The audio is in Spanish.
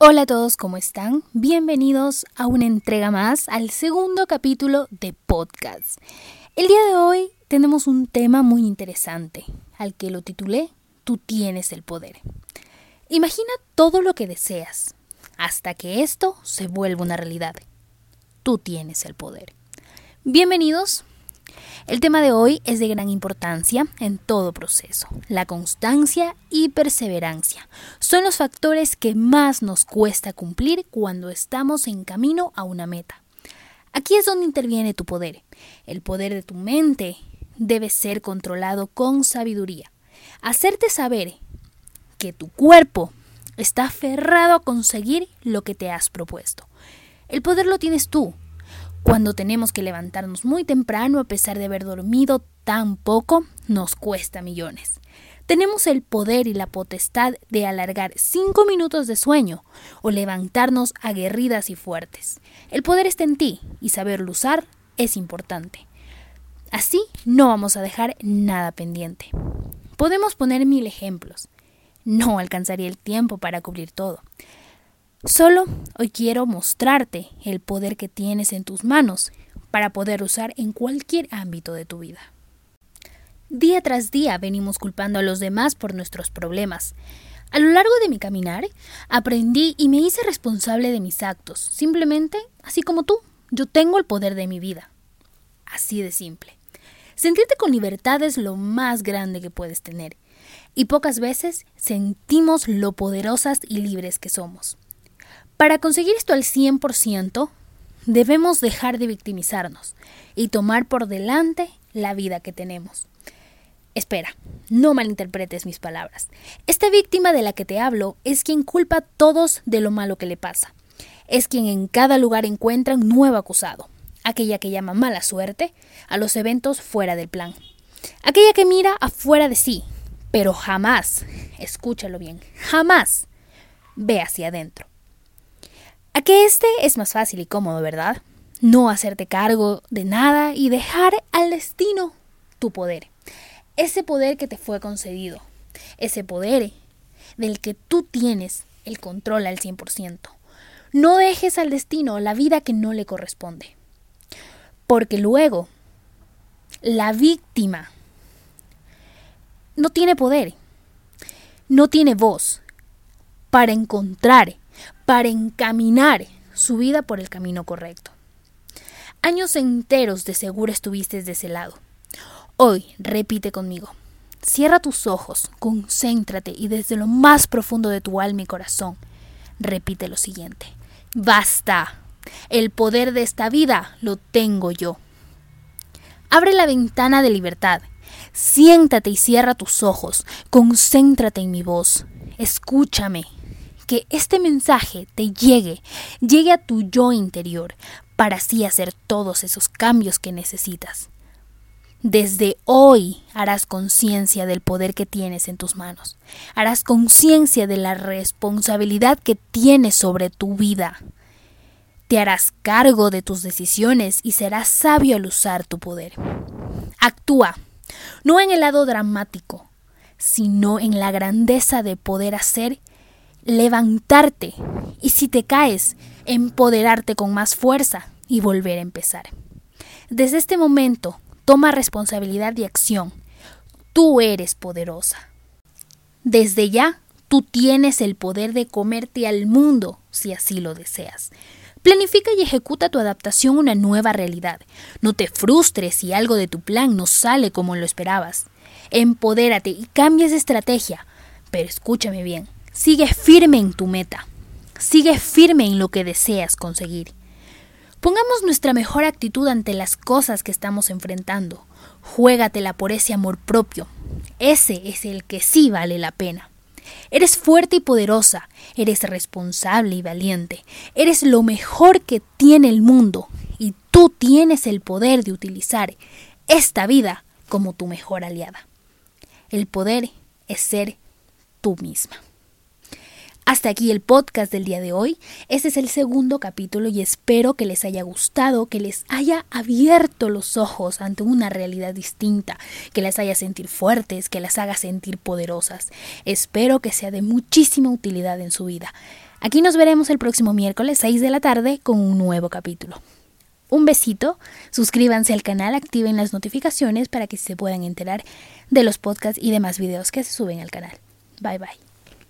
Hola a todos, ¿cómo están? Bienvenidos a una entrega más, al segundo capítulo de podcast. El día de hoy tenemos un tema muy interesante, al que lo titulé Tú tienes el poder. Imagina todo lo que deseas, hasta que esto se vuelva una realidad. Tú tienes el poder. Bienvenidos, el tema de hoy es de gran importancia en todo proceso. La constancia y perseverancia son los factores que más nos cuesta cumplir cuando estamos en camino a una meta. Aquí es donde interviene tu poder. El poder de tu mente debe ser controlado con sabiduría. Hacerte saber que tu cuerpo está aferrado a conseguir lo que te has propuesto. El poder lo tienes tú, cuando tenemos que levantarnos muy temprano a pesar de haber dormido tan poco, nos cuesta millones. Tenemos el poder y la potestad de alargar cinco minutos de sueño o levantarnos aguerridas y fuertes. El poder está en ti y saberlo usar es importante. Así no vamos a dejar nada pendiente. Podemos poner mil ejemplos. No alcanzaría el tiempo para cubrir todo. Solo hoy quiero mostrarte el poder que tienes en tus manos para poder usar en cualquier ámbito de tu vida. Día tras día venimos culpando a los demás por nuestros problemas. A lo largo de mi caminar, aprendí y me hice responsable de mis actos. Simplemente, así como tú, yo tengo el poder de mi vida. Así de simple. Sentirte con libertad es lo más grande que puedes tener. Y pocas veces sentimos lo poderosas y libres que somos. Para conseguir esto al 100%, debemos dejar de victimizarnos y tomar por delante la vida que tenemos. Espera, no malinterpretes mis palabras. Esta víctima de la que te hablo es quien culpa a todos de lo malo que le pasa. Es quien en cada lugar encuentra un nuevo acusado. Aquella que llama mala suerte a los eventos fuera del plan. Aquella que mira afuera de sí, pero jamás, escúchalo bien, jamás ve hacia adentro. A que este es más fácil y cómodo, ¿verdad? No hacerte cargo de nada y dejar al destino tu poder. Ese poder que te fue concedido. Ese poder del que tú tienes el control al 100%. No dejes al destino la vida que no le corresponde. Porque luego la víctima no tiene poder, no tiene voz para encontrar para encaminar su vida por el camino correcto. Años enteros de seguro estuviste de ese lado. Hoy repite conmigo. Cierra tus ojos, concéntrate y desde lo más profundo de tu alma y corazón repite lo siguiente. Basta. El poder de esta vida lo tengo yo. Abre la ventana de libertad. Siéntate y cierra tus ojos. Concéntrate en mi voz. Escúchame que este mensaje te llegue, llegue a tu yo interior, para así hacer todos esos cambios que necesitas. Desde hoy harás conciencia del poder que tienes en tus manos. Harás conciencia de la responsabilidad que tienes sobre tu vida. Te harás cargo de tus decisiones y serás sabio al usar tu poder. Actúa, no en el lado dramático, sino en la grandeza de poder hacer levantarte y si te caes, empoderarte con más fuerza y volver a empezar. Desde este momento, toma responsabilidad y acción. Tú eres poderosa. Desde ya, tú tienes el poder de comerte al mundo si así lo deseas. Planifica y ejecuta tu adaptación a una nueva realidad. No te frustres si algo de tu plan no sale como lo esperabas. Empodérate y cambies de estrategia. Pero escúchame bien, Sigue firme en tu meta. Sigue firme en lo que deseas conseguir. Pongamos nuestra mejor actitud ante las cosas que estamos enfrentando. Juégatela por ese amor propio. Ese es el que sí vale la pena. Eres fuerte y poderosa, eres responsable y valiente, eres lo mejor que tiene el mundo y tú tienes el poder de utilizar esta vida como tu mejor aliada. El poder es ser tú misma. Hasta aquí el podcast del día de hoy. Este es el segundo capítulo y espero que les haya gustado, que les haya abierto los ojos ante una realidad distinta, que las haya sentir fuertes, que las haga sentir poderosas. Espero que sea de muchísima utilidad en su vida. Aquí nos veremos el próximo miércoles 6 de la tarde con un nuevo capítulo. Un besito, suscríbanse al canal, activen las notificaciones para que se puedan enterar de los podcasts y demás videos que se suben al canal. Bye bye.